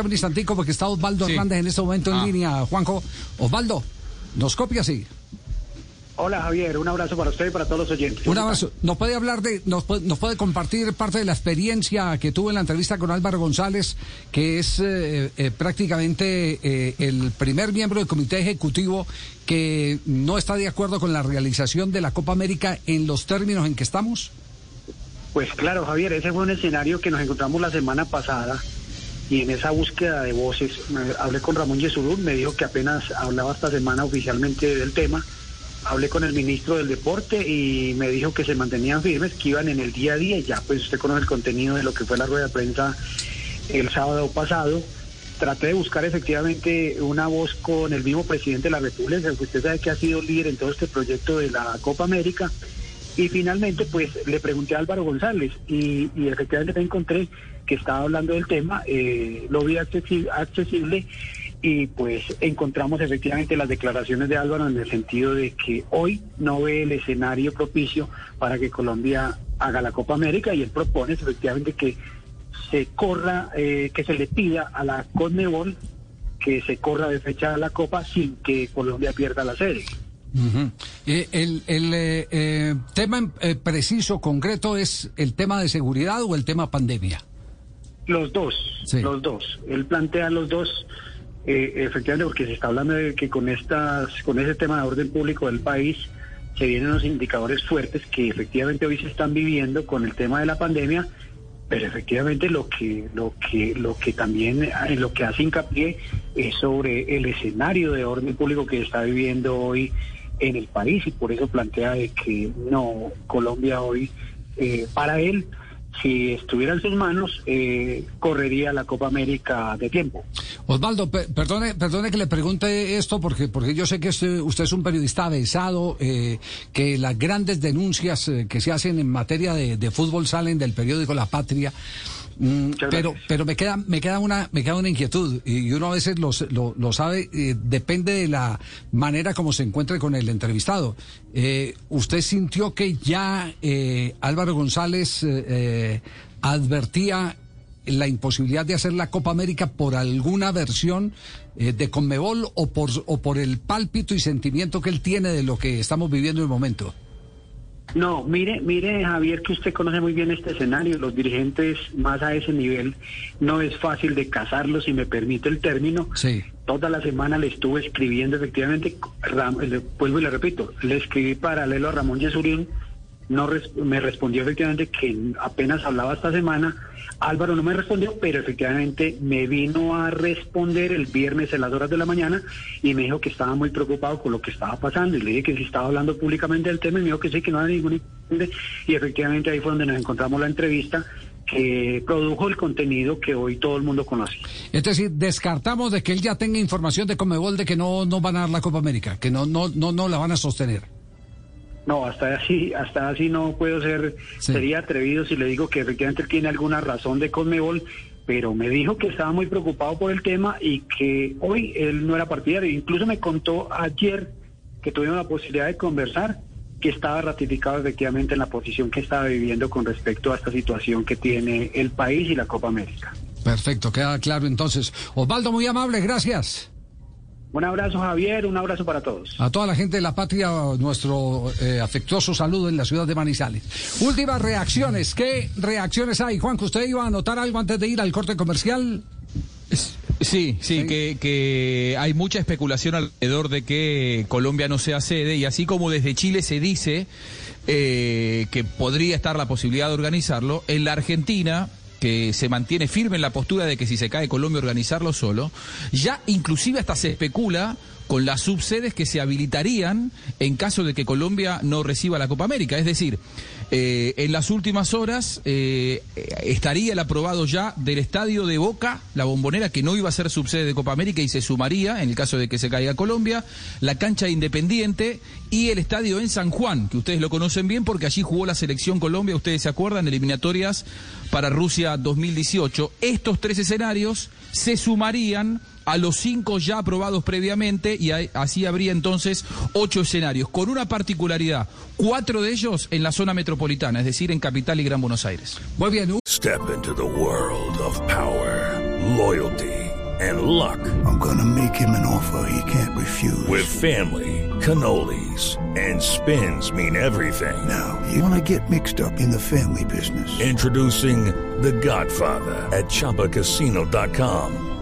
Un instantico porque está Osvaldo Sí. Hernández en este momento en Ah. línea. Juanjo, Osvaldo, ¿nos copia sí? Hola Javier, un abrazo para usted y para todos los oyentes. Un abrazo. ¿Nos puede hablar de, nos puede, nos puede compartir parte de la experiencia que tuvo en la entrevista con Álvaro González, que es eh, eh, prácticamente eh, el primer miembro del comité ejecutivo que no está de acuerdo con la realización de la Copa América en los términos en que estamos? Pues claro Javier, ese fue un escenario que nos encontramos la semana pasada y en esa búsqueda de voces hablé con Ramón Yesurún, me dijo que apenas hablaba esta semana oficialmente del tema. Hablé con el ministro del Deporte y me dijo que se mantenían firmes, que iban en el día a día ya pues usted conoce el contenido de lo que fue la rueda de prensa el sábado pasado. Traté de buscar efectivamente una voz con el mismo presidente de la República, que usted sabe que ha sido líder en todo este proyecto de la Copa América. Y finalmente, pues le pregunté a Álvaro González y, efectivamente me encontré que estaba hablando del tema, eh, lo vi accesi- accesible y pues encontramos efectivamente las declaraciones de Álvaro en el sentido de que hoy no ve el escenario propicio para que Colombia haga la Copa América y él propone efectivamente que se corra, eh, que se le pida a la Conmebol que se corra de fecha la Copa sin que Colombia pierda la sede. Ujú. Eh, el el, eh, eh, tema eh, preciso, concreto, es el tema de seguridad o el tema pandemia. Los dos, Sí. los dos. Él plantea los dos, eh, efectivamente, porque se está hablando de que con estas, con ese tema de orden público del país se vienen unos indicadores fuertes que efectivamente hoy se están viviendo con el tema de la pandemia, pero efectivamente lo que, lo que, lo que también en lo que hace hincapié es sobre el escenario de orden público que está viviendo hoy en el país y por eso plantea de que no Colombia hoy eh, para él si estuviera en sus manos, eh, correría la Copa América de tiempo. Osvaldo, pe- perdone, perdone que le pregunte esto porque, porque yo sé que usted, usted es un periodista avesado, eh, que las grandes denuncias eh, que se hacen en materia de fútbol salen del periódico La Patria. Mm, pero pero me queda me queda una me queda una inquietud y uno a veces los- lo, lo sabe eh, depende de la manera como se encuentre con el entrevistado. Eh, usted sintió que ya eh, Álvaro González eh, advertía la imposibilidad de hacer la Copa América por alguna versión de Conmebol o por o por el pálpito y sentimiento que él tiene de lo que estamos viviendo en el momento No, mire, mire Javier, que usted conoce muy bien este escenario. Los dirigentes más a ese nivel no es fácil de cazarlos, si me permite el término. sí Toda la semana le estuve escribiendo efectivamente, Ram- le- vuelvo y le repito, le escribí paralelo a Ramón Yesurín, no me respondió efectivamente que apenas hablaba esta semana, Álvaro no me respondió, pero efectivamente me vino a responder el viernes a las horas de la mañana y me dijo que estaba muy preocupado con lo que estaba pasando y le dije que si estaba hablando públicamente del tema y me dijo que sí, que no había ningún y efectivamente ahí fue donde nos encontramos la entrevista que produjo el contenido que hoy todo el mundo conoce. Es decir, descartamos de que él ya tenga información de Comebol de que no, no van a dar la Copa América, que no, no, no, no la van a sostener. No, hasta así, hasta así no puedo ser, Sí. sería atrevido si le digo que efectivamente él tiene alguna razón de Conmebol, pero me dijo que estaba muy preocupado por el tema y que hoy él no era partidario. Incluso me contó ayer que tuvimos la posibilidad de conversar que estaba ratificado efectivamente en la posición que estaba viviendo con respecto a esta situación que tiene el país y la Copa América. Perfecto, queda claro entonces. Osvaldo, muy amable, gracias. Un abrazo Javier, un abrazo para todos. A toda la gente de la patria, nuestro eh, afectuoso saludo en la ciudad de Manizales. Últimas reacciones. ¿Qué reacciones hay? Juan, que usted iba a anotar algo antes de ir al corte comercial. Sí, sí, Que, que hay mucha especulación alrededor de que Colombia no sea sede y así como desde Chile se dice eh, que podría estar la posibilidad de organizarlo, en la Argentina que se mantiene firme en la postura de que si se cae Colombia organizarlo solo, ya inclusive hasta se especula con las subsedes que se habilitarían en caso de que Colombia no reciba la Copa América. Es decir, Eh, en las últimas horas eh, estaría el aprobado ya del estadio de Boca, la bombonera que no iba a ser subsede de Copa América y se sumaría en el caso de que se caiga Colombia, la cancha Independiente y el estadio en San Juan, que ustedes lo conocen bien porque allí jugó la selección Colombia, ustedes se acuerdan, eliminatorias para Rusia 2018. Estos tres escenarios se sumarían a los cinco ya aprobados previamente y así habría entonces ocho escenarios, con una particularidad, cuatro de ellos en la zona metropolitana, es decir, en Capital y Gran Buenos Aires. Muy bien. Step into the world of power, loyalty and luck. I'm gonna make him an offer he can't refuse. With family, cannolis and spins mean everything. Now, you wanna get mixed up in the family business. Introducing The Godfather at chapacasino.com.